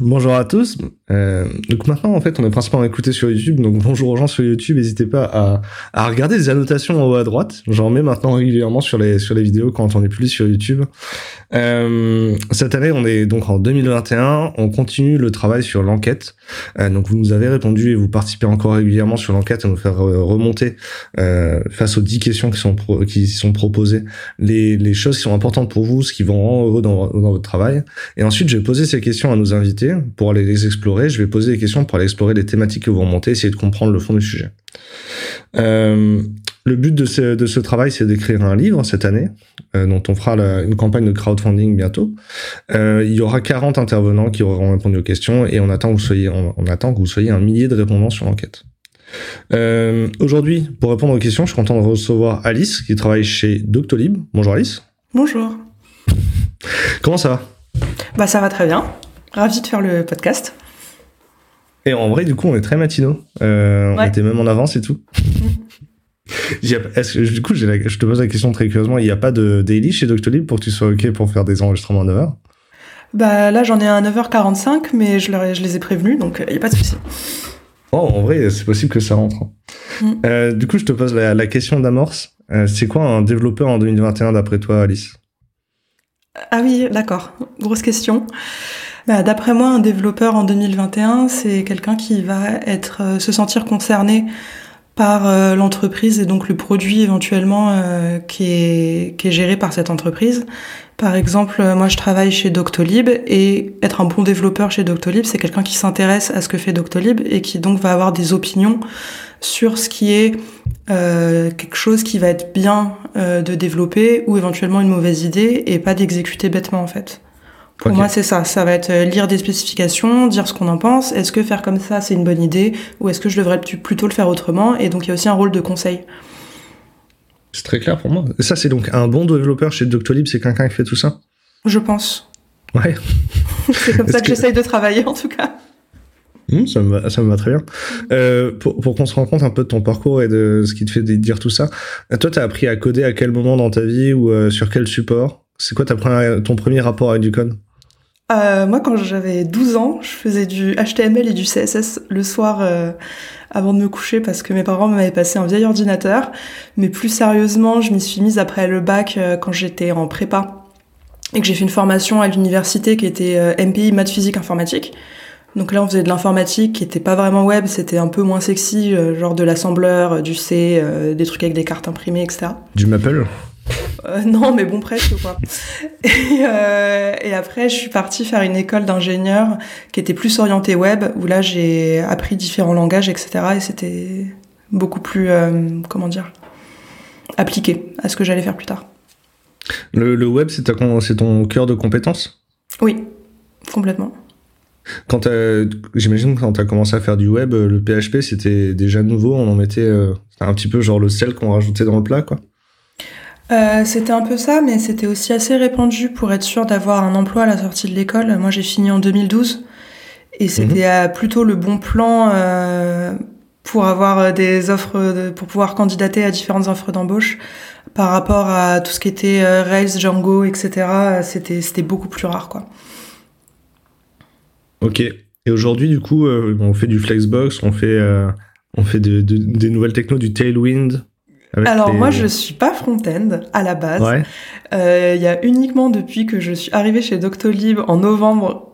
Bonjour à tous. Euh, donc maintenant, en fait, on est principalement écouté sur YouTube. Donc bonjour aux gens sur YouTube. N'hésitez pas à, à regarder les annotations en haut à droite. J'en mets maintenant régulièrement sur les sur les vidéos quand on est plus sur YouTube. Euh, cette année, on est donc en 2021. On continue le travail sur l'enquête. Euh, donc vous nous avez répondu et vous participez encore régulièrement sur l'enquête à nous faire euh, remonter euh, face aux 10 questions qui sont pro- qui sont proposées les les choses qui sont importantes pour vous, ce qui vous rend heureux dans, dans votre travail. Et ensuite, je vais poser ces questions à nos invités pour aller les explorer. Je vais poser des questions pour aller explorer les thématiques que vous remontez, essayer de comprendre le fond du sujet. Euh, le but de ce, de ce travail, c'est d'écrire un livre cette année, euh, dont on fera la- une campagne de crowdfunding bientôt. Euh, il y aura 40 intervenants qui auront répondu aux questions et on attend que vous soyez, on, on attend que vous soyez un millier de répondants sur l'enquête. Euh, Aujourd'hui, pour répondre aux questions, je suis content de recevoir Alice, qui travaille chez Doctolib. Bonjour Alice. Bonjour. Comment ça va? Bah ça va très bien. Ravi de faire le podcast. Et en vrai, du coup, on est très matinaux. Euh, On était même en avance et tout. Y a- Est-ce que, du coup, la- je te pose la question très curieusement. Il n'y a pas de daily chez Doctolib pour que tu sois OK pour faire des enregistrements à 9h Bah là j'en ai à 9h45 mais je, leur je les ai prévenus donc il n'y a pas de souci. Oh, en vrai, c'est possible que ça rentre. Mm. Euh, du coup, je te pose la, la question d'amorce. Euh, c'est quoi un développeur en 2021 d'après toi, Alice? Ah oui, d'accord. Grosse question. Bah, D'après moi, un développeur en 2021, c'est quelqu'un qui va euh, se sentir concerné par euh, l'entreprise et donc le produit éventuellement euh, qui, est, géré par cette entreprise. Par exemple, moi je travaille chez Doctolib et être un bon développeur chez Doctolib, c'est quelqu'un qui s'intéresse à ce que fait Doctolib et qui donc va avoir des opinions sur ce qui est quelque chose qui va être bien de développer ou éventuellement une mauvaise idée et pas d'exécuter bêtement en fait. Pour moi, c'est ça. Ça va être euh, lire des spécifications, dire ce qu'on en pense. Est-ce que faire comme ça, c'est une bonne idée ou est-ce que je devrais pl- plutôt le faire autrement? Et donc, il y a aussi un rôle de conseil. C'est très clair pour moi. Et ça, c'est donc un bon développeur chez Doctolib, c'est quelqu'un qui fait tout ça? Je pense. Ouais. c'est comme ça que, que- j'essaye de travailler en tout cas. Hum, ça, me va, ça me va très bien. Euh, pour pour qu'on se rende compte un peu de ton parcours et de ce qui te fait dire tout ça, toi, t'as appris à coder à quel moment dans ta vie ou euh, sur quel support? C'est quoi ta première- ton premier rapport avec du code? Euh, moi, quand j'avais 12 ans, je faisais du HTML et du CSS le soir euh, avant de me coucher parce que mes parents m'avaient passé un vieil ordinateur. Mais plus sérieusement, je m'y suis mise après le bac euh, quand j'étais en prépa et que j'ai fait une formation à l'université qui était MPI maths physique informatique. Donc là, on faisait de l'informatique qui était pas vraiment web, c'était un peu moins sexy, genre de l'assembleur, du C, des trucs avec des cartes imprimées, etc. Du Maple? Euh, non, mais bon, presque quoi. Et, euh, et après, je suis partie faire une école d'ingénieur qui était plus orientée web, où là, j'ai appris différents langages, etc. Et c'était beaucoup plus, euh, comment dire, appliqué à ce que j'allais faire plus tard. le, le web, c'est ton cœur de compétence? Oui, complètement. Quand j'imagine que quand tu as commencé à faire du web, le PHP c'était déjà nouveau, on en mettait un petit peu genre le sel qu'on rajoutait dans le plat quoi. Euh, c'était un peu ça, mais c'était aussi assez répandu pour être sûr d'avoir un emploi à la sortie de l'école. Moi, j'ai fini en 2012 et c'était euh, plutôt le bon plan euh, pour avoir euh, des offres, de- pour pouvoir candidater à différentes offres d'embauche. Par rapport à tout ce qui était euh, Rails, Django, etc., c'était c'était beaucoup plus rare, quoi. Ok. Et aujourd'hui du coup, on fait du Flexbox, on fait euh, on fait de- de- des nouvelles techno, du Tailwind. Alors moi, je suis pas front-end à la base. Ouais. Euh, Il y a uniquement depuis que je suis arrivée chez Doctolib en novembre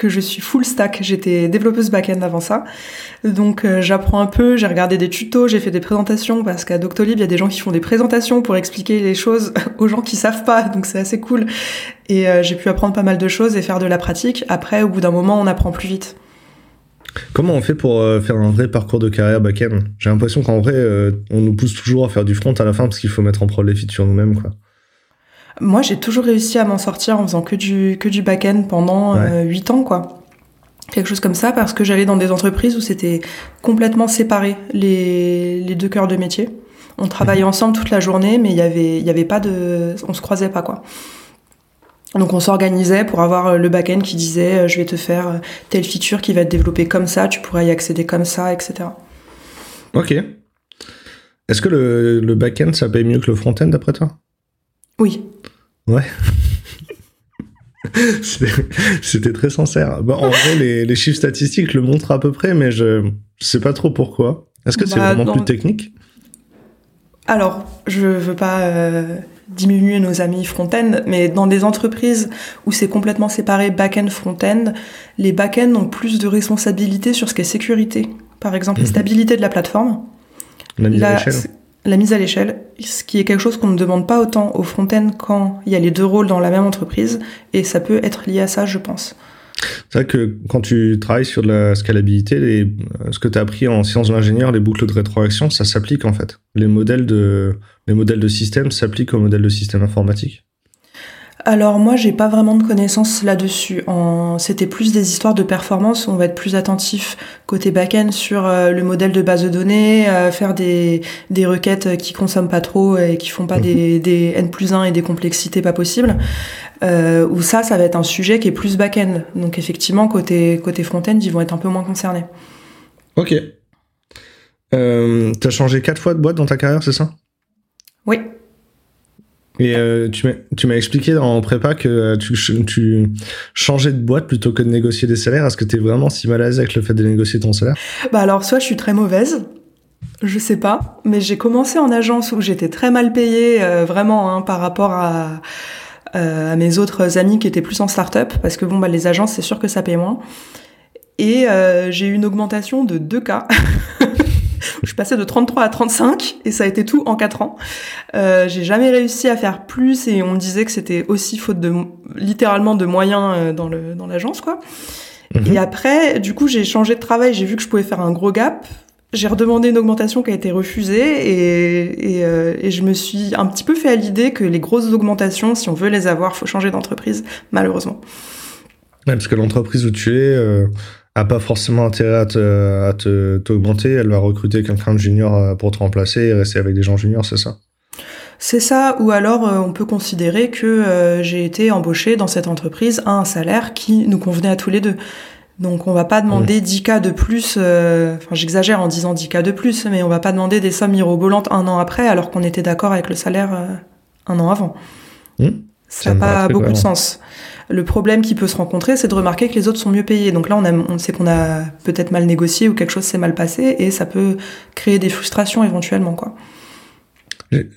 que je suis full stack. J'étais développeuse back-end avant ça. Donc euh, j'apprends un peu, j'ai regardé des tutos, j'ai fait des présentations parce qu'à Doctolib, il y a des gens qui font des présentations pour expliquer les choses aux gens qui savent pas. Donc c'est assez cool. Et euh, j'ai pu apprendre pas mal de choses et faire de la pratique. Après, au bout d'un moment, on apprend plus vite. Comment on fait pour euh, faire un vrai parcours de carrière back-end? J'ai l'impression qu'en vrai, euh, on nous pousse toujours à faire du front à la fin parce qu'il faut mettre en prod les features nous-mêmes quoi. Moi, j'ai toujours réussi à m'en sortir en faisant que du, que du back-end pendant Ouais. euh, 8 ans, quoi. Quelque chose comme ça, parce que j'allais dans des entreprises où c'était complètement séparé, les, les deux cœurs de métier. On travaillait ensemble toute la journée, mais il y avait, il y avait pas de, on se croisait pas, quoi. Donc on s'organisait pour avoir euh, le back-end qui disait euh, je vais te faire euh, telle feature qui va être développée comme ça, tu pourras y accéder comme ça, etc. Ok. Est-ce que le, le back-end ça paye mieux que le front-end d'après toi? Oui. Ouais. C'était très sincère. Bon, en vrai, les, les, chiffres statistiques le montrent à peu près, mais je, sais pas trop pourquoi. Est-ce que c'est Bah, vraiment plus technique? Alors, je veux pas euh, diminuer nos amis front-end, mais dans des entreprises où c'est complètement séparé back-end, front-end, les back-end ont plus de responsabilités sur ce qui est sécurité. Par exemple, la Mhm. stabilité de la plateforme, La mise à l'échelle la mise à l'échelle, ce qui est quelque chose qu'on ne demande pas autant au front-end quand il y a les deux rôles dans la même entreprise, et ça peut être lié à ça, je pense. C'est vrai que quand tu travailles sur de la scalabilité, les, euh, ce que tu as appris en sciences de l'ingénieur, les boucles de rétroaction, ça s'applique en fait. Les modèles de, les modèles de système s'appliquent aux modèles de système informatique. Alors moi, j'ai pas vraiment de connaissances là-dessus. En... C'était plus des histoires de performance. On va être plus attentif côté back-end sur euh, le modèle de base de données, euh, faire des, des requêtes qui consomment pas trop et qui font pas Mhm. des, des n plus 1 et des complexités pas possibles. Euh, où ça, ça va être un sujet qui est plus back-end. Donc effectivement, côté, côté front-end, ils vont être un peu moins concernés. Ok. Euh, T'as changé quatre fois de boîte dans ta carrière, c'est ça? Oui. Et euh, tu m'as- expliqué en prépa que euh, tu, ch- tu changeais de boîte plutôt que de négocier des salaires. Est-ce que tu es vraiment si mal à l'aise avec le fait de négocier ton salaire? Bah alors, soit je suis très mauvaise, je sais pas, mais j'ai commencé en agence où j'étais très mal payée, euh, vraiment, hein, par rapport à, mes autres amis qui étaient plus en start-up, parce que bon, bah, les agences, c'est sûr que ça paye moins. Et j'ai eu une augmentation de 2 cas. je passée de 33 à 35, et ça a été tout en 4 ans. Euh, j'ai jamais réussi à faire plus, et on me disait que c'était aussi faute de, littéralement, de moyens euh, dans le dans l'agence, quoi. Mhm. Et après, du coup, j'ai changé de travail, j'ai vu que je pouvais faire un gros gap. J'ai redemandé une augmentation qui a été refusée et, et, euh, et je me suis un petit peu fait à l'idée que les grosses augmentations, si on veut les avoir, faut changer d'entreprise, malheureusement. Ouais, parce que l'entreprise où tu es euh, a pas forcément intérêt à te- à te- t'augmenter. Elle va recruter quelqu'un de junior euh, pour te remplacer et rester avec des gens juniors, c'est ça? C'est ça, ou alors euh, on peut considérer que euh, j'ai été embauchée dans cette entreprise à un salaire qui nous convenait à tous les deux. Donc on va pas demander 10 cas de plus, euh, enfin j'exagère en disant 10 cas de plus, mais on va pas demander des sommes mirobolantes un an après alors qu'on était d'accord avec le salaire un an avant. Hmm. Ça n'a pas beaucoup de sens. Le problème qui peut se rencontrer, c'est de remarquer que les autres sont mieux payés. Donc là, on, a, on sait qu'on a peut-être mal négocié ou quelque chose s'est mal passé et ça peut créer des frustrations éventuellement. quoi.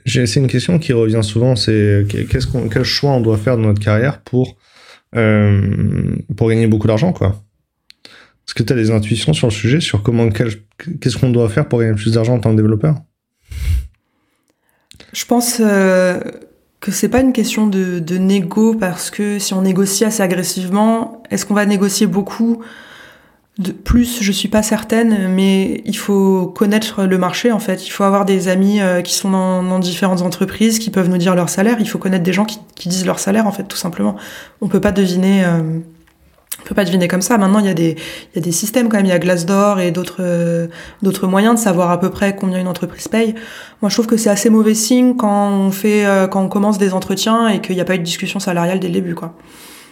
J'ai- c'est une question qui revient souvent, c'est qu'est-ce qu'on, quel choix on doit faire dans notre carrière pour euh, pour gagner beaucoup d'argent, quoi? Est-ce que tu as des intuitions sur le sujet, sur comment, qu'est-ce qu'on doit faire pour gagner plus d'argent en tant que développeur? Je pense euh, que c'est pas une question de, de négo parce que si on négocie assez agressivement, est-ce qu'on va négocier beaucoup de plus? Je suis pas certaine, mais il faut connaître le marché en fait. Il faut avoir des amis euh, qui sont dans, dans différentes entreprises qui peuvent nous dire leur salaire. Il faut connaître des gens qui, qui disent leur salaire en fait, tout simplement. On peut pas deviner. euh, on peut pas deviner comme ça. Maintenant, il y a des, il y a des systèmes quand même. Il y a Glassdoor et d'autres, euh, d'autres moyens de savoir à peu près combien une entreprise paye. Moi, je trouve que c'est assez mauvais signe quand on fait, euh, quand on commence des entretiens et qu'il n'y a pas eu de discussion salariale dès le début, quoi.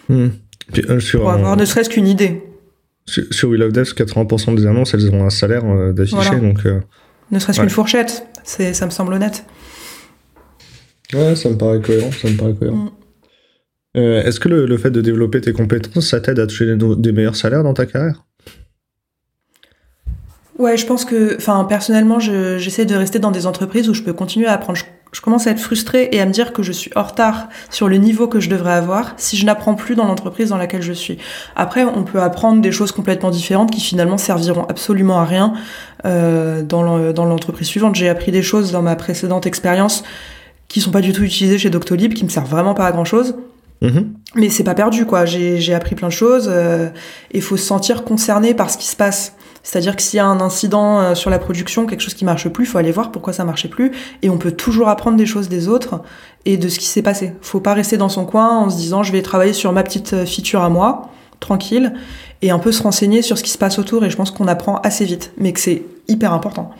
Hmm. Puis, euh, sur, Pour avoir ne serait-ce qu'une idée. sur, sur We Love Devs, 80% des annonces, elles ont un salaire d'affiché, Voilà. donc Ne serait-ce Ouais. qu'une fourchette. C'est, ça me semble honnête. ouais, ça me paraît cohérent, ça me paraît cohérent. Mm. Euh, Est-ce que le, fait de développer tes compétences, ça t'aide à toucher des, meilleurs salaires dans ta carrière? Ouais, je pense que, enfin, personnellement, je, j'essaie de rester dans des entreprises où je peux continuer à apprendre. Je, commence à être frustrée et à me dire que je suis en retard sur le niveau que je devrais avoir si je n'apprends plus dans l'entreprise dans laquelle je suis. Après, on peut apprendre des choses complètement différentes qui finalement serviront absolument à rien euh, dans l'entreprise suivante. J'ai appris des choses dans ma précédente expérience qui sont pas du tout utilisées chez Doctolib, qui me servent vraiment pas à grand chose. Mhm. Mais c'est pas perdu, quoi. J'ai appris plein de choses. euh, et faut se sentir concerné par ce qui se passe. C'est-à-dire que s'il y a un incident euh, sur la production, quelque chose qui marche plus, faut aller voir pourquoi ça marchait plus. Et on peut toujours apprendre des choses des autres et de ce qui s'est passé. Faut pas rester dans son coin en se disant je vais travailler sur ma petite euh, feature à moi, tranquille, et un peu se renseigner sur ce qui se passe autour. Et je pense qu'on apprend assez vite, mais que c'est hyper important.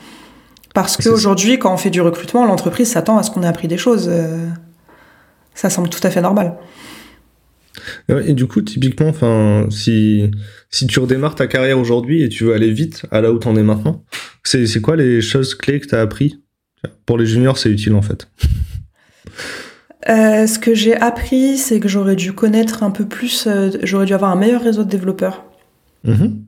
Parce qu'aujourd'hui, quand on fait du recrutement, l'entreprise s'attend à ce qu'on ait appris des choses. euh, ça semble tout à fait normal. Et du coup, typiquement, enfin, si, si tu redémarres ta carrière aujourd'hui et tu veux aller vite à là où t'en es maintenant, c'est, c'est quoi les choses clés que t'as appris? Pour les juniors, c'est utile en fait. Euh, ce que j'ai appris, c'est que j'aurais dû connaître un peu plus, euh, j'aurais dû avoir un meilleur réseau de développeurs. Mhm.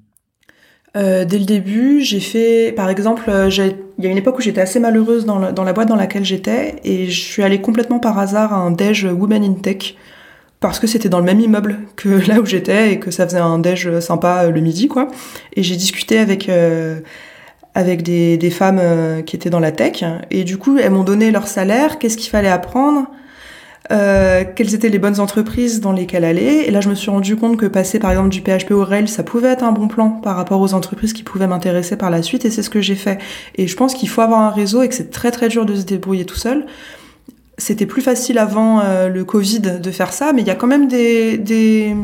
Euh, dès le début, j'ai fait, par exemple, j'ai- il y a une époque où j'étais assez malheureuse dans, la boîte dans laquelle j'étais, et je suis allée complètement par hasard à un déj Women in Tech, parce que c'était dans le même immeuble que là où j'étais, et que ça faisait un déj sympa euh, le midi, quoi. Et j'ai discuté avec, euh, avec des, des femmes euh, qui étaient dans la tech, et du coup, elles m'ont donné leur salaire, qu'est-ce qu'il fallait apprendre, euh, quelles étaient les bonnes entreprises dans lesquelles aller? Et là, je me suis rendu compte que passer par exemple du PHP au Rails, ça pouvait être un bon plan par rapport aux entreprises qui pouvaient m'intéresser par la suite. Et c'est ce que j'ai fait. Et je pense qu'il faut avoir un réseau et que c'est très très dur de se débrouiller tout seul. C'était plus facile avant euh, le Covid de faire ça, mais il y a quand même des, des,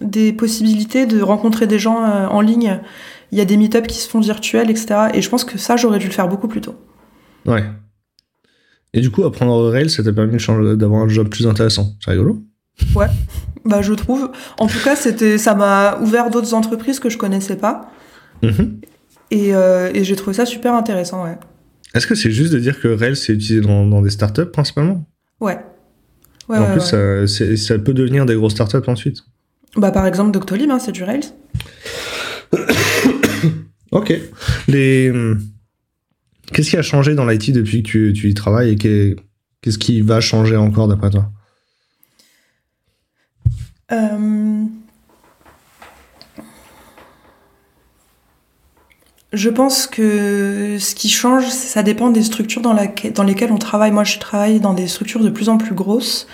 des possibilités de rencontrer des gens euh, en ligne. Il y a des meet-ups qui se font virtuels, etc. Et je pense que ça, j'aurais dû le faire beaucoup plus tôt. Ouais. Et du coup, apprendre Rails, ça t'a permis de changer- d'avoir un job plus intéressant. C'est rigolo. Bah, je trouve. En tout cas, c'était, ça m'a ouvert d'autres entreprises que je connaissais pas. Mhm. Et, euh, et j'ai trouvé ça super intéressant, ouais. Est-ce que c'est juste de dire que Rails c'est utilisé dans, dans des startups principalement? Ouais. Ouais, En ouais, plus, ouais. ça peut devenir des grosses startups ensuite. Bah, par exemple, Doctolib, hein, c'est du Rails. Ok. Les... Qu'est-ce qui a changé dans l'IT depuis que tu, tu y travailles et qu'est- qu'est-ce qui va changer encore d'après toi? Euh, Je pense que ce qui change, ça dépend des structures dans, laquelle- dans lesquelles on travaille. Moi, je travaille dans des structures de plus en plus grosses.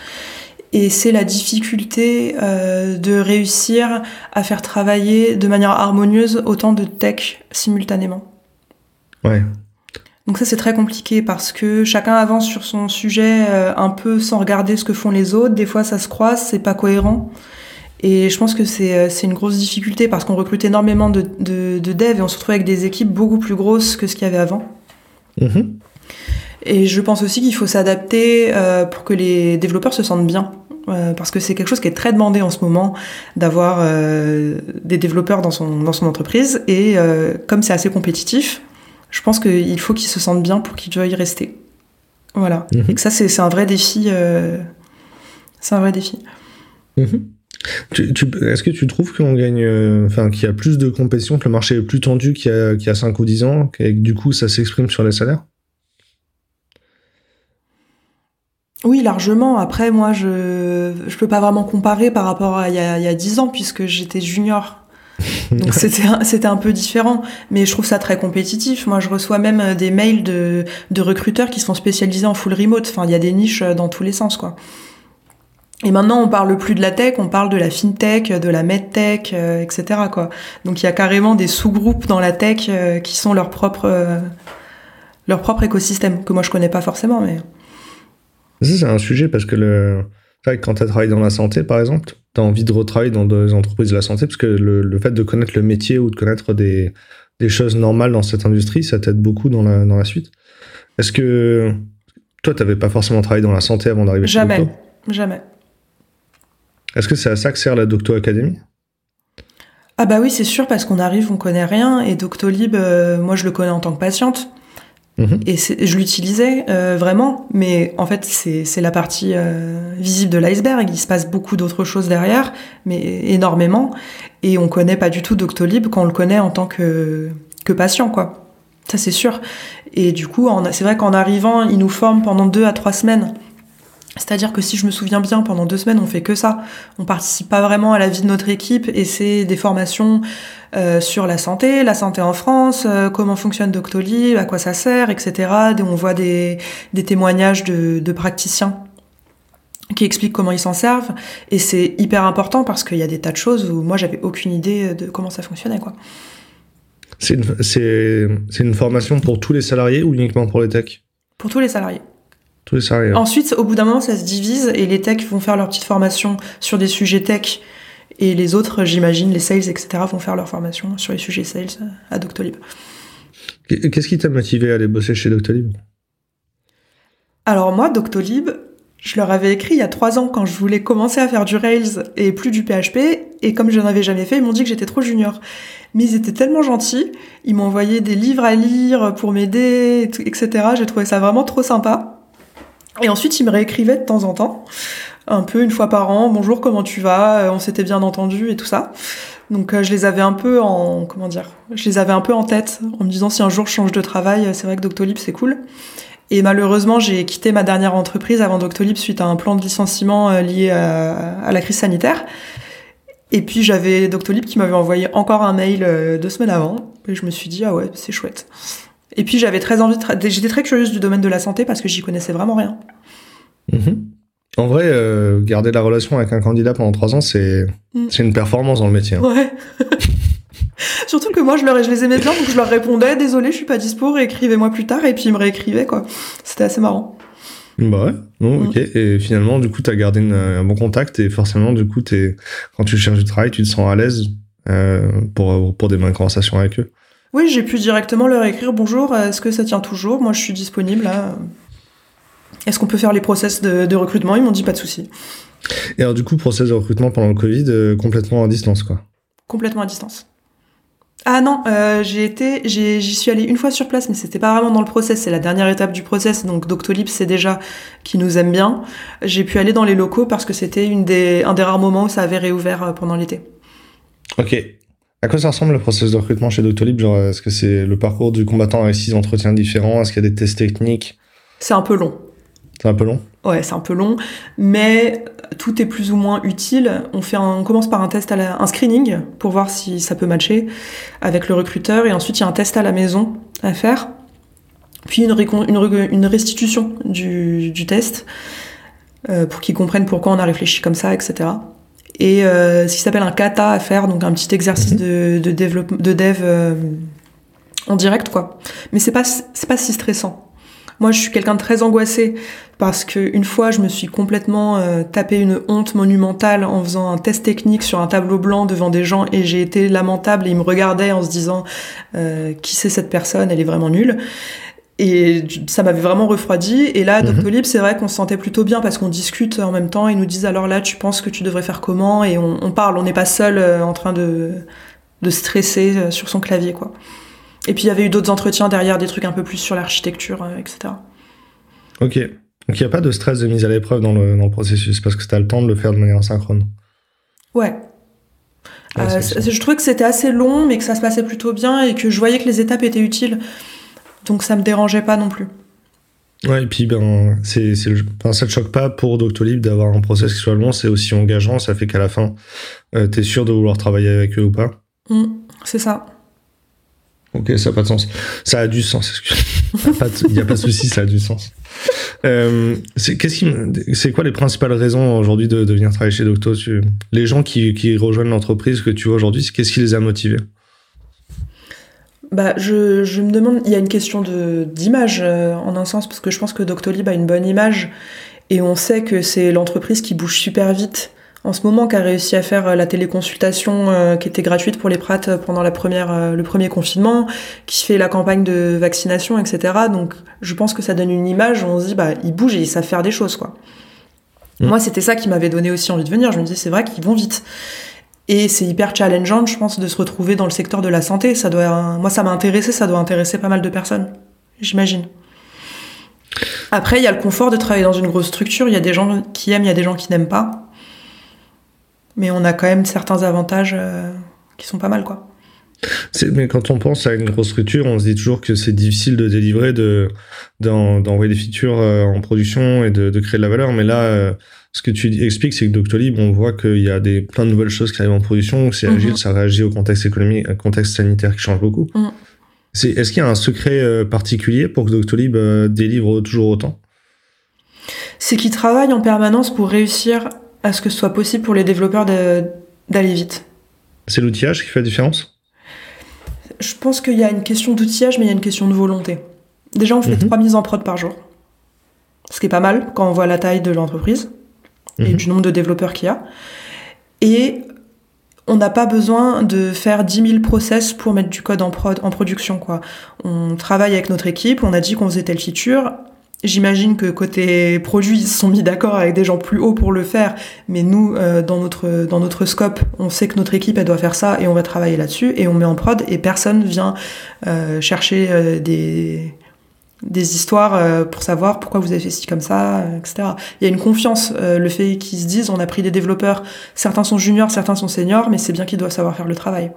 Et c'est la difficulté euh, de réussir à faire travailler de manière harmonieuse autant de tech simultanément. Ouais. Donc ça c'est très compliqué parce que chacun avance sur son sujet euh, un peu sans regarder ce que font les autres. Des fois ça se croise, c'est pas cohérent. Et je pense que c'est euh, une grosse difficulté parce qu'on recrute énormément de, de, de devs et on se retrouve avec des équipes beaucoup plus grosses que ce qu'il y avait avant. Mhm. Et je pense aussi qu'il faut s'adapter euh, pour que les développeurs se sentent bien. Parce que c'est quelque chose qui est très demandé en ce moment d'avoir des développeurs dans son, dans son entreprise. Et comme c'est assez compétitif, je pense qu'il faut qu'ils se sentent bien pour qu'ils veuillent rester. Voilà. Mhm. Et que ça, c'est un vrai défi. euh, C'est un vrai défi. Mhm. Est-ce que tu trouves qu'on gagne, euh, enfin, qu'il y a plus de compétition, que le marché est plus tendu qu'il y a, qu'il y a 5 ou 10 ans, et que du coup ça s'exprime sur les salaires? Oui, largement. Après, moi, je je peux pas vraiment comparer par rapport à il y a, il y a 10 ans puisque j'étais junior. Donc c'était un, c'était un peu différent, mais je trouve ça très compétitif. Moi, je reçois même euh, des mails de, de recruteurs qui sont spécialisés en full remote. Enfin, il y a des niches euh, dans tous les sens, quoi. Et maintenant, on parle plus de la tech, on parle de la fintech, de la medtech, euh, etc. Quoi. Donc, il y a carrément des sous-groupes dans la tech euh, qui sont leur propre euh, leur propre écosystème que moi je connais pas forcément, mais Ça, c'est un sujet parce que le... quand tu as travaillé dans la santé, par exemple, tu as envie de retravailler dans des entreprises de la santé parce que le, le fait de connaître le métier ou de connaître des, des choses normales dans cette industrie, ça t'aide beaucoup dans la, dans la suite. Est-ce que toi, tu n'avais pas forcément travaillé dans la santé avant d'arriver chez jamais, jamais. Est-ce que c'est à ça que sert la Docto Academy? Ah bah oui, c'est sûr, parce qu'on arrive, on connaît rien, et Doctolib, euh, moi je le connais en tant que patiente, Mhm. et je l'utilisais euh, vraiment, mais en fait c'est la partie euh, visible de l'iceberg, il se passe beaucoup d'autres choses derrière, mais énormément, et on connaît pas du tout Doctolib quand on le connaît en tant que, que patient, quoi. Ça c'est sûr. Et du coup, c'est vrai qu'en arrivant, ils nous forment pendant deux à trois semaines. C'est-à-dire que si je me souviens bien, pendant deux semaines, on fait que ça. On participe pas vraiment à la vie de notre équipe et c'est des formations euh, sur la santé, la santé en France, euh, comment fonctionne Doctolib, à quoi ça sert, etc. Et On voit des, des témoignages de, de praticiens qui expliquent comment ils s'en servent et c'est hyper important parce qu'il y a des tas de choses où moi j'avais aucune idée de comment ça fonctionnait quoi. C'est une, une formation pour tous les salariés ou uniquement pour les techs? Pour tous les salariés. Ensuite, au bout d'un moment, ça se divise et les techs vont faire leur petite formation sur des sujets tech et les autres, j'imagine, les sales, etc., vont faire leur formation sur les sujets sales à Doctolib. Qu'est-ce qui t'a motivé à aller bosser chez Doctolib? Alors moi, Doctolib, je leur avais écrit il y a trois ans quand je voulais commencer à faire du Rails et plus du PHP, et comme je n'en avais jamais fait, ils m'ont dit que j'étais trop junior. Mais ils étaient tellement gentils, ils m'ont envoyé des livres à lire pour m'aider, etc. J'ai trouvé ça vraiment trop sympa. Et ensuite, il me réécrivait de temps en temps, un peu une fois par an. Bonjour, comment tu vas? On s'était bien entendu et tout ça. Donc je les avais un peu en comment dire, je les avais un peu en tête en me disant si un jour je change de travail, c'est vrai que Doctolib c'est cool. Et malheureusement, j'ai quitté ma dernière entreprise avant Doctolib suite à un plan de licenciement lié à, la crise sanitaire. Et puis j'avais Doctolib qui m'avait envoyé encore un mail deux semaines avant. Et je me suis dit ah ouais c'est chouette. Et puis j'avais très envie, j'étais très curieuse du domaine de la santé parce que j'y connaissais vraiment rien. Mhm. En vrai, euh, garder la relation avec un candidat pendant trois ans, c'est mm. c'est une performance dans le métier. Hein. Ouais. Surtout que moi, je, leur, je les aimais bien, donc je leur répondais, désolé, je suis pas dispo, réécrivez-moi plus tard, et puis ils me réécrivaient, quoi. C'était assez marrant. Bah ouais, bon, mm. ok. Et finalement, du coup, tu as gardé un bon contact, et forcément, du coup, es, quand tu cherches du travail, tu te sens à l'aise euh, pour, pour des bonnes conversations avec eux. Oui, j'ai pu directement leur écrire bonjour, est-ce que ça tient toujours? Moi, je suis disponible là. Est-ce qu'on peut faire les process de, recrutement? Ils m'ont dit pas de souci. Et alors, du coup, process de recrutement pendant le Covid, euh, complètement à distance, quoi Complètement à distance. Ah non, euh, j'ai été, j'y suis allée une fois sur place, mais c'était pas vraiment dans le process. C'est la dernière étape du process. Donc Doctolib, c'est déjà qui nous aime bien. J'ai pu aller dans les locaux parce que c'était une des, un des rares moments où ça avait réouvert euh, pendant l'été. Ok. À quoi ça ressemble le processus de recrutement chez Doctolib est-ce que c'est le parcours du combattant avec six entretiens différents? Est-ce qu'il y a des tests techniques? C'est un peu long. C'est un peu long? Ouais, c'est un peu long, mais tout est plus ou moins utile. On fait on commence par un test à la, un screening pour voir si ça peut matcher avec le recruteur, et ensuite il y a un test à la maison à faire, puis une, une, une restitution du, du test euh, pour qu'ils comprennent pourquoi on a réfléchi comme ça, etc et euh, ce qui s'appelle un kata à faire, donc un petit exercice mhm. de, de, développement, de dev euh, en direct, quoi. Mais c'est pas, c'est pas si stressant. Moi, je suis quelqu'un de très angoissé parce que une fois, je me suis complètement euh, tapé une honte monumentale en faisant un test technique sur un tableau blanc devant des gens et j'ai été lamentable et ils me regardaient en se disant euh, qui c'est cette personne, elle est vraiment nulle. Et ça m'avait vraiment refroidi. Et là, mhm. Doctolib, c'est vrai qu'on se sentait plutôt bien parce qu'on discute en même temps. Ils nous disent alors là, tu penses que tu devrais faire comment? Et on, parle. On n'est pas seul euh, en train de, de stresser euh, sur son clavier, quoi. Et puis il y avait eu d'autres entretiens derrière, des trucs un peu plus sur l'architecture, euh, etc. Ok. Donc il n'y a pas de stress de mise à l'épreuve dans le, dans le processus parce que tu as le temps de le faire de manière synchrone. Ouais. je trouvais que c'était assez long, mais que ça se passait plutôt bien et que je voyais que les étapes étaient utiles. Donc ça me dérangeait pas non plus. Ouais, et puis ben, c'est, c'est le... ça te choque pas pour Doctolib d'avoir un process qui soit long, c'est aussi engageant, ça fait qu'à la fin, euh, tu es sûr de vouloir travailler avec eux ou pas? Mmh, c'est ça. Ok, ça n'a pas de sens. Ça a du sens, Il n'y a pas de souci, ça a du sens. Euh, c'est, qu'est-ce qui, c'est quoi les principales raisons aujourd'hui de, de venir travailler chez Docto? Les gens qui, qui rejoignent l'entreprise que tu vois aujourd'hui, qu'est-ce qui les a motivés? Bah, je, je, me demande, il y a une question d'image euh, en un sens, parce que je pense que Doctolib a une bonne image, et on sait que c'est l'entreprise qui bouge super vite en ce moment, qui a réussi à faire euh, la téléconsultation euh, qui était gratuite pour les prates pendant la première, le premier confinement, qui fait la campagne de vaccination, etc. Donc je pense que ça donne une image où on se dit, bah, ils bougent et ils savent faire des choses, quoi. Mmh. Moi, c'était ça qui m'avait donné aussi envie de venir. Je me disais, c'est vrai qu'ils vont vite. Et c'est hyper challengeant, je pense, de se retrouver dans le secteur de la santé. Ça doit, moi, ça m'a intéressé, ça doit intéresser pas mal de personnes, j'imagine. Après, il y a le confort de travailler dans une grosse structure. Il y a des gens qui aiment, il y a des gens qui n'aiment pas. Mais on a quand même certains avantages euh, qui sont pas mal, quoi. Mais quand on pense à une grosse structure, on se dit toujours que c'est difficile de délivrer, de d'envoyer des features euh, en production et de, de, créer de la valeur. Mais là, euh, ce que tu expliques, c'est que Doctolib, on voit qu'il y a des, plein de nouvelles choses qui arrivent en production, c'est agile, mhm. ça réagit au contexte économique, au contexte sanitaire qui change beaucoup. Mhm. Est-ce qu'il y a un secret euh, particulier pour que Doctolib euh, délivre toujours autant? C'est qu'ils travaillent en permanence pour réussir à ce que ce soit possible pour les développeurs d'aller vite. C'est l'outillage qui fait la différence? Je pense qu'il y a une question d'outillage, mais il y a une question de volonté. Déjà, on fait mhm. trois mises en prod par jour. Ce qui est pas mal quand on voit la taille de l'entreprise et mhm. du nombre de développeurs qu'il y a. Et on n'a pas besoin de faire 10 000 process pour mettre du code en, prod, en production. Quoi. On travaille avec notre équipe, on a dit qu'on faisait telle feature. J'imagine que côté produit, ils se sont mis d'accord avec des gens plus hauts pour le faire, mais nous, euh, dans, notre, dans notre scope, on sait que notre équipe, elle doit faire ça et on va travailler là-dessus et on met en prod et personne vient euh, chercher euh, des, des histoires pour savoir pourquoi vous avez fait ci comme ça, etc. Il y a une confiance, le fait qu'ils se disent, on a pris des développeurs, certains sont juniors, certains sont seniors, mais c'est bien qu'ils doivent savoir faire le travail.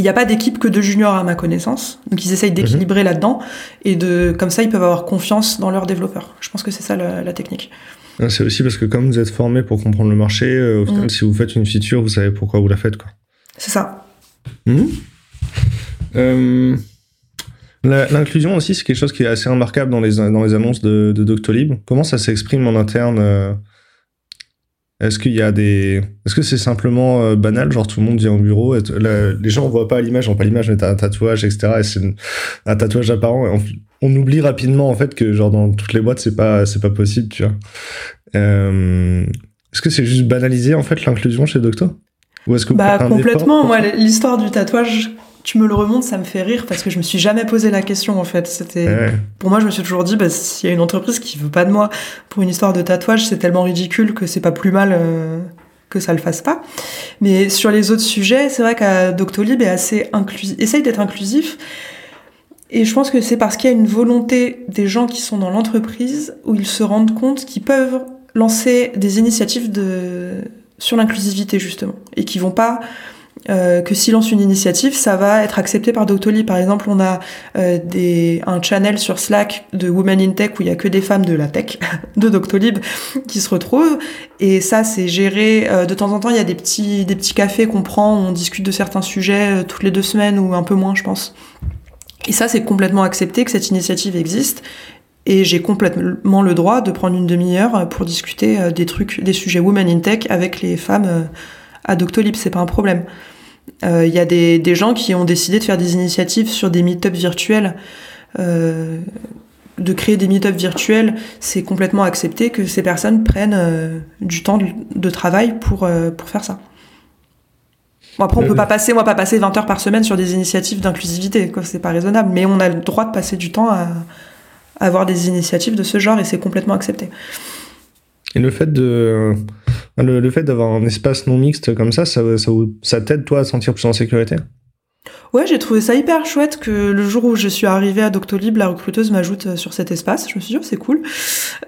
Il n'y a pas d'équipe que de juniors à ma connaissance, donc ils essayent d'équilibrer mhm. là-dedans et de comme ça ils peuvent avoir confiance dans leurs développeurs. Je pense que c'est ça la, technique. Ah, c'est aussi parce que comme vous êtes formé pour comprendre le marché, euh, au final, mhm. si vous faites une feature, vous savez pourquoi vous la faites, quoi. C'est ça. Mhm. Euh, l'inclusion aussi, c'est quelque chose qui est assez remarquable dans les, dans les annonces de, de Doctolib. Comment ça s'exprime en interne euh, est-ce qu'il y a des, est-ce que c'est simplement euh, banal, genre tout le monde vient au bureau, et les gens voient pas l'image, on pas l'image, mais t'as un tatouage, etc. Et c'est un tatouage apparent. Et on, oublie rapidement en fait que genre dans toutes les boîtes c'est pas, c'est pas possible, tu vois. Euh, est-ce que c'est juste banaliser en fait l'inclusion chez Docto? Ou est-ce que bah complètement. Moi, l'histoire du tatouage tu me le remontes, ça me fait rire parce que je me suis jamais posé la question en fait. C'était pour moi, je me suis toujours dit, bah, s'il y a une entreprise qui veut pas de moi pour une histoire de tatouage, c'est tellement ridicule que c'est pas plus mal euh, que ça le fasse pas. Mais sur les autres sujets, c'est vrai qu'à Doctolib est assez inclusif, essaye d'être inclusif. Et je pense que c'est parce qu'il y a une volonté des gens qui sont dans l'entreprise où ils se rendent compte qu'ils peuvent lancer des initiatives de sur l'inclusivité justement et qui vont pas euh, que si lance une initiative, ça va être accepté par Doctolib. Par exemple, on a euh, des, un channel sur Slack de Women in Tech où il y a que des femmes de la tech de Doctolib qui se retrouvent. Et ça, c'est géré. Euh, de temps en temps, il y a des petits, des petits cafés qu'on prend, où on discute de certains sujets toutes les deux semaines ou un peu moins, je pense. Et ça, c'est complètement accepté que cette initiative existe. Et j'ai complètement le droit de prendre une demi-heure pour discuter des trucs, des sujets Women in Tech avec les femmes à Doctolib. C'est pas un problème. Il euh, y a des, des, gens qui ont décidé de faire des initiatives sur des meet-ups virtuels. Euh, de créer des meet-ups virtuels, c'est complètement accepté que ces personnes prennent euh, du temps de, travail pour, pour faire ça. Bon, après, on peut pas passer, moi, pas passer 20 heures par semaine sur des initiatives d'inclusivité, c'est pas raisonnable. Mais on a le droit de passer du temps à, à avoir des initiatives de ce genre et c'est complètement accepté. Et le fait de le, fait d'avoir un espace non mixte comme ça, ça, ça, t'aide toi à sentir plus en sécurité? Ouais, j'ai trouvé ça hyper chouette que le jour où je suis arrivée à Doctolib, la recruteuse m'ajoute euh, sur cet espace. Je me suis dit, oh, c'est cool.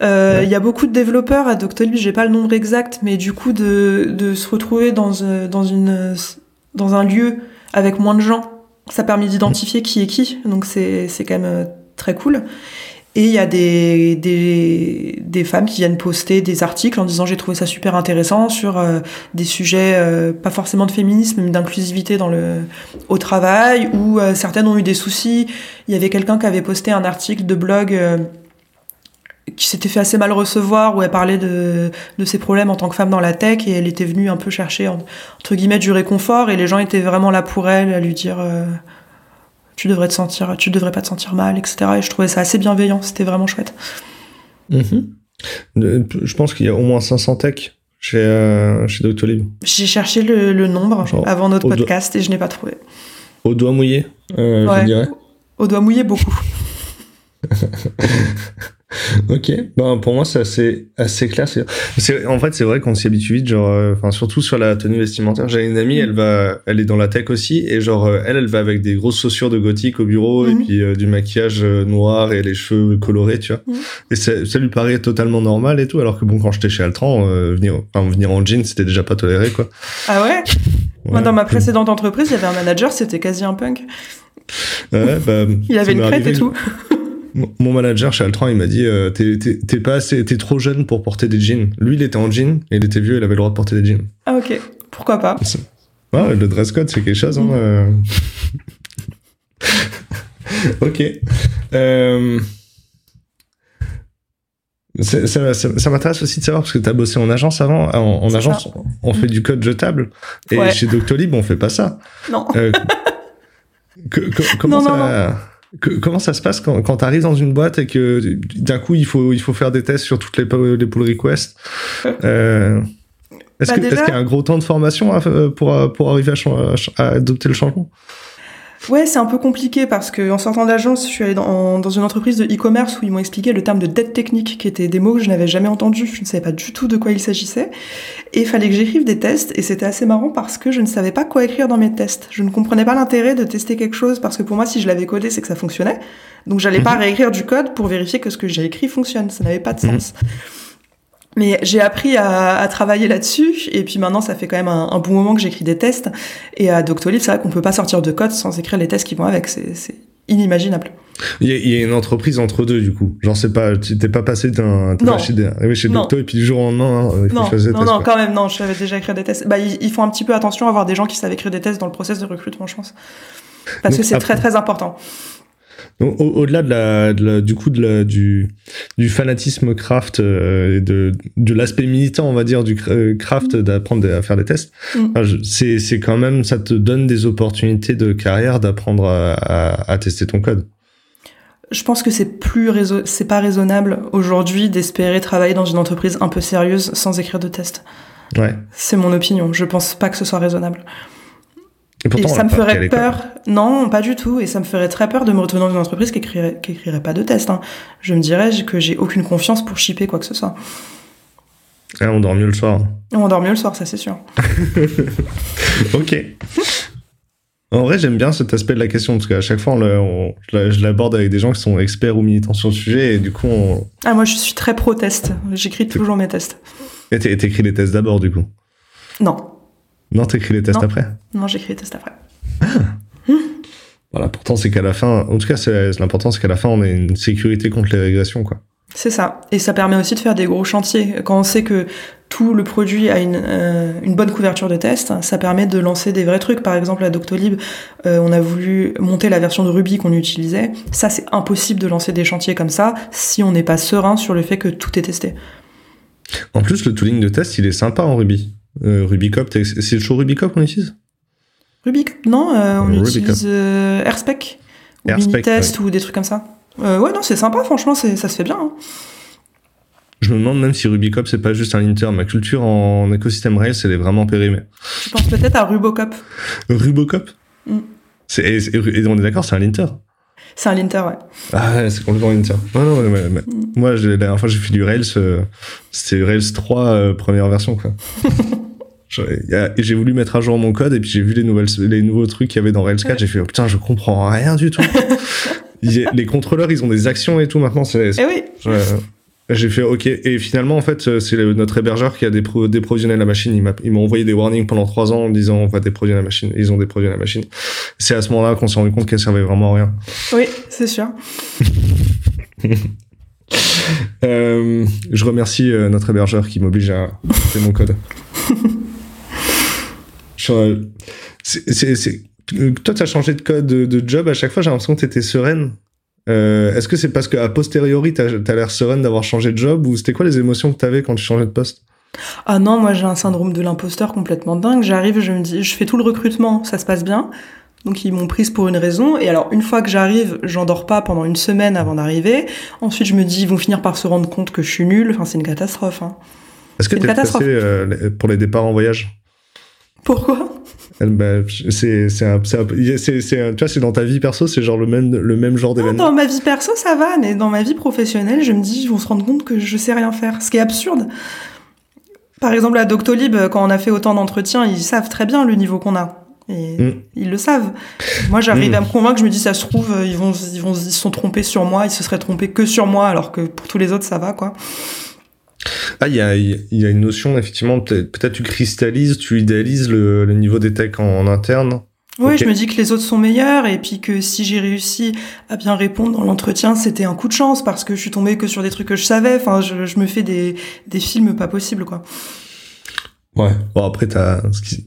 Euh, il y a beaucoup de développeurs à Doctolib, j'ai pas le nombre exact, mais du coup, de, de se retrouver dans, euh, dans, une, dans un lieu avec moins de gens, ça permet d'identifier qui est qui. Donc, c'est quand même très cool. Et il y a des, des, des, femmes qui viennent poster des articles en disant j'ai trouvé ça super intéressant sur euh, des sujets euh, pas forcément de féminisme mais d'inclusivité dans le au travail ou euh, certaines ont eu des soucis. Il y avait quelqu'un qui avait posté un article de blog qui s'était fait assez mal recevoir où elle parlait de, de ses problèmes en tant que femme dans la tech et elle était venue un peu chercher entre guillemets du réconfort et les gens étaient vraiment là pour elle à lui dire tu devrais te sentir, tu devrais pas te sentir mal, etc. Et je trouvais ça assez bienveillant, c'était vraiment chouette. Mhm. Je pense qu'il y a au moins 500 tech chez, euh, chez Doctolib. J'ai cherché le, nombre avant notre podcast et je n'ai pas trouvé. Au doigt mouillé, euh, je dirais. Au doigt mouillé, beaucoup. ok, ben pour moi c'est assez, assez clair. C'est, en fait, c'est vrai qu'on s'y habitue vite, genre, euh, surtout sur la tenue vestimentaire. J'ai une amie, elle va, elle est dans la tech aussi, et genre euh, elle, elle va avec des grosses chaussures de gothique au bureau et mhm. puis euh, du maquillage noir et les cheveux colorés, tu vois. Mhm. Et ça, ça, lui paraît totalement normal et tout, alors que bon, quand j'étais chez Altran, venir, enfin, venir en jean, c'était déjà pas toléré, quoi. Ah ouais? Moi, dans ma précédente entreprise, il y avait un manager, c'était quasi un punk. Ouais, bah, il avait une crête et tout. Mon manager chez Altran, il m'a dit euh, t'es pas assez, t'es trop jeune pour porter des jeans. Lui, il était en jean et il était vieux, il avait le droit de porter des jeans. Ah ok, pourquoi pas? Ouais, le dress code, c'est quelque chose. Hein, mm. euh. ok. Euh... Ça, ça, m'intéresse aussi de savoir parce que tu as bossé en agence avant. En, agence, on fait du code jetable et chez Doctolib, on fait pas ça. Non. Comment ça comment ça se passe quand, quand tu arrives dans une boîte et que d'un coup il faut, il faut faire des tests sur toutes les, les pull requests euh, Est-ce bah, qu'il y a un gros temps de formation pour, pour arriver à, à, adopter le changement? Ouais, c'est un peu compliqué parce que en sortant d'agence, je suis allée dans, dans une entreprise de e-commerce où ils m'ont expliqué le terme de dette technique, qui étaient des mots que je n'avais jamais entendus. Je ne savais pas du tout de quoi il s'agissait. Et il fallait que j'écrive des tests. Et c'était assez marrant parce que je ne savais pas quoi écrire dans mes tests. Je ne comprenais pas l'intérêt de tester quelque chose parce que pour moi, si je l'avais codé, c'est que ça fonctionnait. Donc j'allais pas Mhm. réécrire du code pour vérifier que ce que j'ai écrit fonctionne. Ça n'avait pas de Mhm. sens. Mais j'ai appris à, à travailler là-dessus, et puis maintenant ça fait quand même un, un bon moment que j'écris des tests. Et à Doctolib, c'est vrai qu'on peut pas sortir de code sans écrire les tests qui vont avec, c'est c'est inimaginable. Il y, a, il y a une entreprise entre deux, du coup. Genre, c'est pas, tu t'es pas passé d'un, chez, des- oui, chez. Docto, et puis du jour au lendemain, hein, il faut Non, que je fasse des non, tests, non, quand même, non, je savais déjà écrire des tests. Bah, ils, ils font un petit peu attention à avoir des gens qui savent écrire des tests dans le process de recrutement, je pense. Parce Donc, que c'est très très important. Au- Au-delà de la, de la- du coup de la, du, du fanatisme craft euh, et de, de l'aspect militant, on va dire, du euh, craft d'apprendre à faire des tests, Mm. enfin, c'est quand même, ça te donne des opportunités de carrière d'apprendre à, à, à tester ton code. Je pense que c'est plus c'est pas raisonnable aujourd'hui d'espérer travailler dans une entreprise un peu sérieuse sans écrire de tests. Ouais. C'est mon opinion. Je pense pas que ce soit raisonnable. Et pourtant, et on ça me ferait peur. Non, pas du tout. Et ça me ferait très peur de me retrouver dans une entreprise qui écrirait, qui écrirait pas de tests. hein. Je me dirais que j'ai aucune confiance pour shipper quoi que ce soit. Ah, on dort mieux le soir. On dort mieux le soir, ça c'est sûr. ok. En vrai, j'aime bien cet aspect de la question parce qu'à chaque fois, on le- on- je la- je l'aborde avec des gens qui sont experts ou militants sur le sujet et du coup, on... Ah, moi je suis très pro-test. J'écris toujours mes tests. et t'é- t'écris les tests d'abord du coup? Non. Non, t'écris les tests Non. après. Non, j'écris les tests après. Voilà, pourtant c'est qu'à la fin, en tout cas, l'important, c'est qu'à la fin, on ait une sécurité contre les régressions, quoi. C'est ça. Et ça permet aussi de faire des gros chantiers. Quand on sait que tout le produit a une, euh, une bonne couverture de test, ça permet de lancer des vrais trucs. Par exemple, à Doctolib, euh, on a voulu monter la version de Ruby qu'on utilisait. Ça, c'est impossible de lancer des chantiers comme ça si on n'est pas serein sur le fait que tout est testé. En plus, le tooling de test, il est sympa en Ruby. Euh, RubyCop, t'es- c'est toujours RubyCop qu'on utilise? Non, euh, on Ruby, utilise euh, AirSpec ou AirSpec, Minitest ou des trucs comme ça. Euh, ouais, non, c'est sympa, franchement, ça se fait bien. hein. Je me demande même si RubyCop, c'est pas juste un linter. Ma culture en écosystème Rails, elle est vraiment périmée. Je pense peut-être à Rubocop. Rubocop? Mm. C'est- et, on est d'accord, c'est un linter. C'est un linter, ouais. Ah ouais, c'est complètement linter. Non, non, mais- mais- mais- Mm. moi, la dernière fois, j'ai fait du Rails, euh, c'était Rails 3, euh, première version, quoi. J'ai voulu mettre à jour mon code, et puis j'ai vu les, nouvelles, les nouveaux trucs qu'il y avait dans Rails 4, j'ai fait, oh, putain, je comprends rien du tout. Les contrôleurs, ils ont des actions et tout maintenant, c'est, Eh oui, J'ai fait OK. Et finalement, en fait, c'est notre hébergeur qui a dépro- déprovisionné la machine. Il m'a- Il m'a envoyé des warnings pendant trois ans en me disant on va déprovisionner la machine. Et ils ont déprovisionné la machine. C'est à ce moment-là qu'on s'est rendu compte qu'elle servait vraiment à rien. oui, c'est sûr. Euh, je remercie euh, notre hébergeur qui m'oblige à faire mon code. Euh, c'est- Toi, tu as changé de code de, de job à chaque fois. J'ai l'impression que tu étais sereine. Euh, Est-ce que c'est parce qu'à posteriori, tu as, l'air sereine d'avoir changé de job ou c'était quoi les émotions que tu avais quand tu changeais de poste? Ah non, moi j'ai un syndrome de l'imposteur complètement dingue. J'arrive, je me dis, je fais tout le recrutement, ça se passe bien. Donc ils m'ont prise pour une raison. Et alors une fois que j'arrive, j'en dors pas pendant une semaine avant d'arriver. Ensuite je me dis, ils vont finir par se rendre compte que je suis nulle. Enfin c'est une catastrophe. Hein. Est-ce que tu es catastrophe. stressé euh, pour les départs en voyage? Pourquoi? Euh, bah, C'est un- tu vois, c'est dans ta vie perso, c'est genre le même, le même genre Non, d'événement. Dans ma vie perso ça va, mais dans ma vie professionnelle, je me dis, ils vont se rendre compte que je sais rien faire. Ce qui est absurde. Par exemple à Doctolib, quand on a fait autant d'entretiens, ils savent très bien le niveau qu'on a. Et Mm. ils le savent. Moi, j'arrive Mm. à me convaincre, je me dis, ça se trouve, ils vont, ils vont, ils se sont trompés sur moi, ils se seraient trompés que sur moi, alors que pour tous les autres, ça va, quoi. Ah, il y a, il y a une notion, effectivement, peut-être tu cristallises, tu idéalises le, le niveau des techs en, en interne. Oui, je me dis que les autres sont meilleurs, et puis que si j'ai réussi à bien répondre dans l'entretien, c'était un coup de chance, parce que je suis tombée que sur des trucs que je savais, enfin, je, je me fais des, des films pas possibles, quoi. Ouais. Bon, après, t'as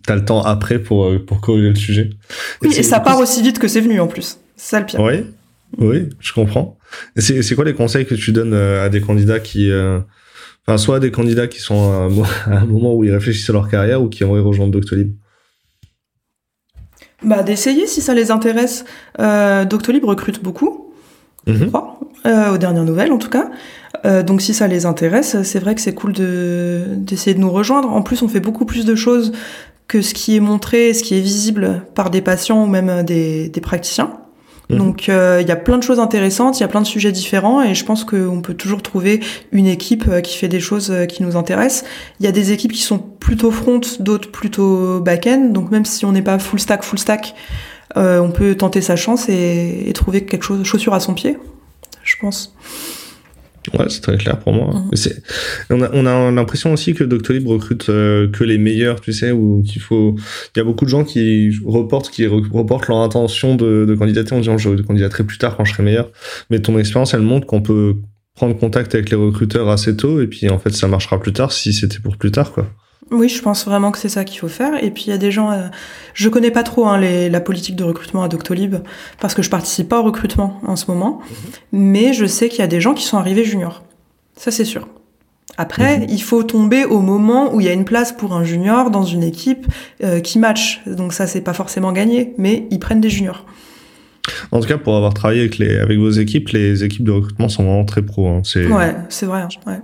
as le temps après pour, euh, pour corriger le sujet. Oui, et ça part aussi vite que c'est venu, en plus. C'est ça le pire. Oui, oui, je comprends. C'est quoi les conseils que tu donnes euh, à des candidats qui, euh, enfin, soit des candidats qui sont à un, mo- à un moment où ils réfléchissent à leur carrière ou qui aimeraient rejoindre Doctolib Bah, d'essayer si ça les intéresse. Euh, Doctolib recrute beaucoup. je Mhm. crois, euh, aux dernières nouvelles en tout cas. Euh, donc si ça les intéresse, c'est vrai que c'est cool de d'essayer de nous rejoindre. En plus, on fait beaucoup plus de choses que ce qui est montré, ce qui est visible par des patients ou même des, des praticiens. Mhm. Donc euh, il y a plein de choses intéressantes, il y a plein de sujets différents et je pense qu'on peut toujours trouver une équipe euh, qui fait des choses euh, qui nous intéressent. Il y a des équipes qui sont plutôt front, d'autres plutôt back-end. Donc même si on n'est pas full stack, full stack, on peut tenter sa chance et, et, trouver quelque chose, chaussure à son pied, je pense. Ouais, c'est très clair pour moi. Mmh. On a, on a l'impression aussi que Doctolib recrute euh, que les meilleurs, tu sais, ou qu'il faut. Il y a beaucoup de gens qui reportent, qui reportent leur intention de, de candidater en disant je candidaterai plus tard quand je serai meilleur. Mais ton expérience, elle montre qu'on peut prendre contact avec les recruteurs assez tôt et puis en fait ça marchera plus tard si c'était pour plus tard quoi. Oui, je pense vraiment que c'est ça qu'il faut faire. Et puis il y a des gens, euh, je connais pas trop hein, les, la politique de recrutement à Doctolib parce que je participe pas au recrutement en ce moment, mhm. mais je sais qu'il y a des gens qui sont arrivés juniors. Ça c'est sûr. Après, mhm. il faut tomber au moment où il y a une place pour un junior dans une équipe euh, qui match. Donc ça c'est pas forcément gagné, mais ils prennent des juniors. En tout cas, pour avoir travaillé avec, les, avec vos équipes, les équipes de recrutement sont vraiment très pro. Hein. Ouais, c'est vrai. Hein, ouais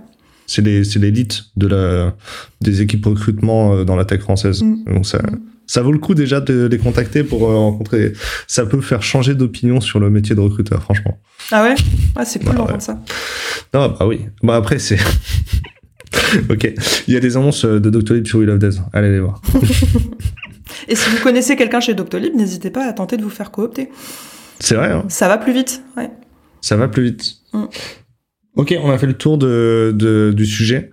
c'est l'élite de la des équipes recrutement euh, dans la tech française. Mm. Donc ça ça vaut le coup déjà de les contacter pour euh, rencontrer. Ça peut faire changer d'opinion sur le métier de recruteur, franchement. Ah ouais, ah, c'est cool bah d'entendre ça. Non bah oui. Bah après c'est. ok, il y a des annonces de Doctolib sur We Love Dev. Allez les voir. Et si vous connaissez quelqu'un chez Doctolib, n'hésitez pas à tenter de vous faire coopter. C'est vrai. Hein ça va plus vite. Ouais. Ça va plus vite. Mm. Ok, on a fait le tour de, de du sujet.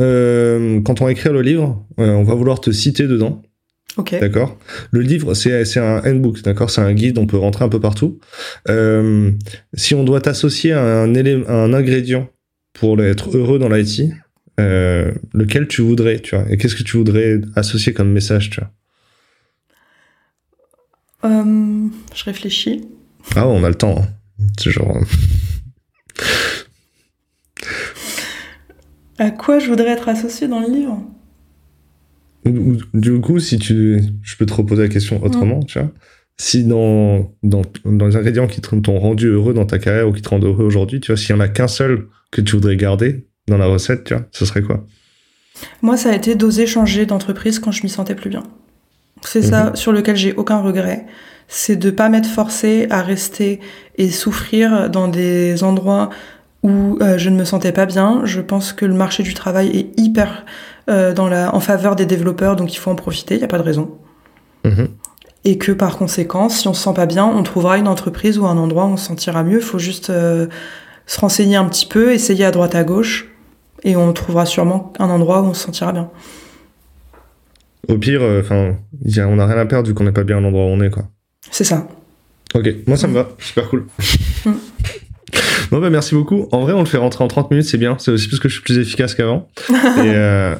Euh, quand on va écrire le livre, euh, on va vouloir te citer dedans. Ok. D'accord. Le livre, c'est un handbook, d'accord? C'est un guide, on peut rentrer un peu partout. Euh, si on doit t'associer à un élément, un ingrédient pour être heureux dans l'IT, lequel tu voudrais, tu vois, et qu'est-ce que tu voudrais associer comme message, tu vois? Je réfléchis. Ah, on a le temps. Hein. C'est genre. À quoi je voudrais être associé dans le livre? Du coup, si tu, je peux te reposer la question autrement, tu vois. Si dans, dans, dans, les ingrédients qui t'ont rendu heureux dans ta carrière ou qui te rendent heureux aujourd'hui, tu vois, s'il y en a qu'un seul que tu voudrais garder dans la recette, tu vois, ce serait quoi? Moi, ça a été d'oser changer d'entreprise quand je m'y sentais plus bien. C'est ça mhm. sur lequel j'ai aucun regret. C'est de pas m'être forcé à rester et souffrir dans des endroits où euh, je ne me sentais pas bien. Je pense que le marché du travail est hyper euh, dans la, en faveur des développeurs, donc il faut en profiter, il n'y a pas de raison. Mhm. Et que par conséquent, si on se sent pas bien, on trouvera une entreprise ou un endroit où on se sentira mieux. Il faut juste euh, se renseigner un petit peu, essayer à droite à gauche, et on trouvera sûrement un endroit où on se sentira bien. Au pire, enfin, on n'a rien à perdre vu qu'on n'est pas bien à l'endroit où on est, quoi. C'est ça. Ok, moi ça me va, super cool. Bon, bah, merci beaucoup. En vrai, on le fait rentrer en 30 minutes, c'est bien. C'est aussi parce que je suis plus efficace qu'avant. et, euh,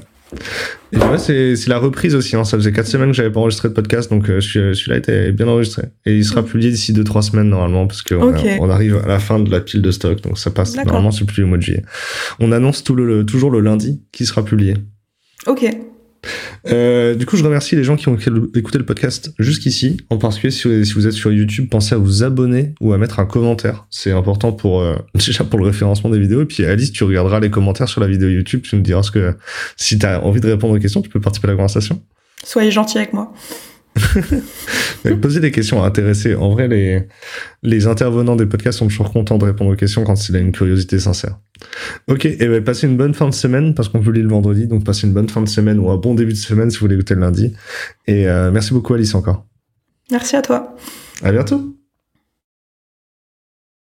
et vois, c'est, la reprise aussi. Hein. Ça faisait 4 semaines que j'avais pas enregistré de podcast, donc euh, celui-là était bien enregistré. Et il sera publié d'ici 2-3 semaines normalement, parce qu'on on arrive à la fin de la pile de stock, donc ça passe. Normalement, c'est plus au mois de juillet. On annonce tout le, toujours le lundi qui sera publié. Ok. Euh, du coup, je remercie les gens qui ont écouté le podcast jusqu'ici. En particulier, si vous, êtes sur YouTube, pensez à vous abonner ou à mettre un commentaire. C'est important pour euh, déjà pour le référencement des vidéos. Et puis Alice, tu regarderas les commentaires sur la vidéo YouTube. Tu me diras ce que si tu as envie de répondre aux questions, tu peux participer à la conversation. Soyez gentil avec moi. Posez des questions intéressées. En vrai, les, les intervenants des podcasts sont toujours contents de répondre aux questions quand il a une curiosité sincère. Ok, et ben passez une bonne fin de semaine parce qu'on publie le vendredi, donc passez une bonne fin de semaine ou un bon début de semaine si vous voulez écouter le lundi. Et euh, merci beaucoup Alice encore. Merci à toi. À bientôt.